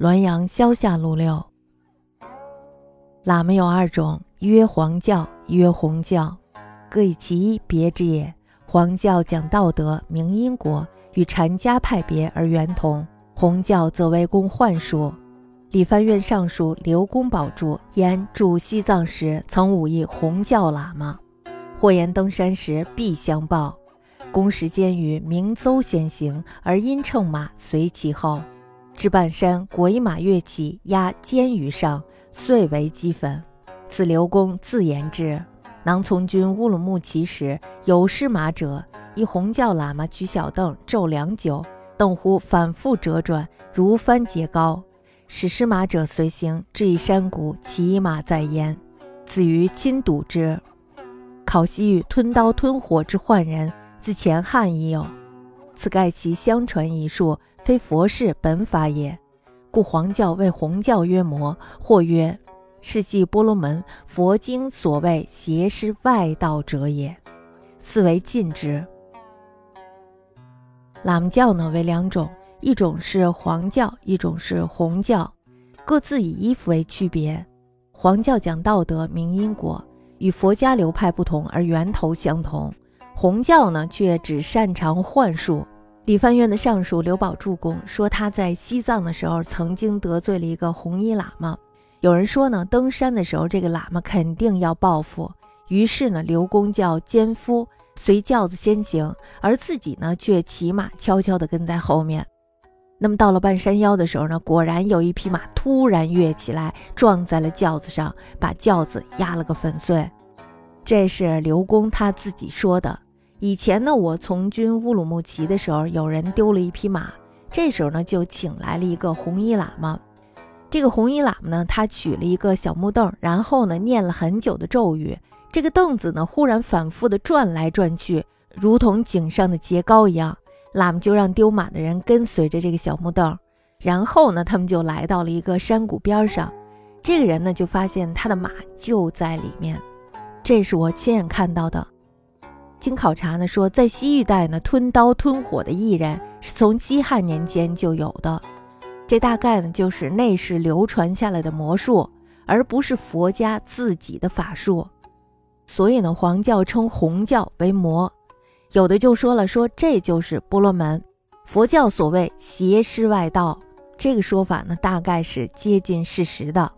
滦阳萧下路六，喇嘛有二种，曰黄教，曰红教，各以其一别之也。黄教讲道德，明因果，与禅家派别而圆同；红教则为公幻术。理藩院尚书刘公宝著言驻西藏时，曾武一红教喇嘛，或言登山时必相报。公时间于明邹先行，而因乘马随其后。至半山，果一马跃起，压肩于上，遂为齑粉。此刘公自言之。囊从军乌鲁木齐时，有失马者，一红教喇嘛举小凳骤良久，凳乎反复折转，如翻节高。使失马者随行，至一山谷，骑马在焉。子于亲睹之。考西域吞刀吞火之患人，自前汉已有。此盖其相传一术，非佛事本法也。故黄教为红教曰魔，或曰是即波罗门佛经所谓邪师外道者也。四为禁之。喇嘛教呢为两种，一种是黄教，一种是红教，各自以衣服为区别。黄教讲道德、明因果，与佛家流派不同，而源头相同。红教呢，却只擅长幻术。理藩院的尚书刘宝柱公说，他在西藏的时候曾经得罪了一个红衣喇嘛。有人说呢，登山的时候这个喇嘛肯定要报复。于是呢，刘公叫奸夫随轿子先行，而自己呢却骑马悄悄地跟在后面。那么到了半山腰的时候呢，果然有一匹马突然跃起来，撞在了轿子上，把轿子压了个粉碎。这是刘公他自己说的。以前呢，我从军乌鲁木齐的时候，有人丢了一匹马，这时候呢，就请来了一个红衣喇嘛。这个红衣喇嘛呢，他取了一个小木凳，然后呢，念了很久的咒语。这个凳子呢，忽然反复的转来转去，如同井上的节高一样。喇嘛就让丢马的人跟随着这个小木凳，然后呢，他们就来到了一个山谷边上。这个人呢，就发现他的马就在里面。这是我亲眼看到的。经考察呢，说在西域代呢，吞刀吞火的艺人是从西汉年间就有的，这大概呢就是内世流传下来的魔术，而不是佛家自己的法术。所以呢，黄教称红教为魔，有的就说了，说这就是波罗门，佛教所谓邪师外道，这个说法呢大概是接近事实的。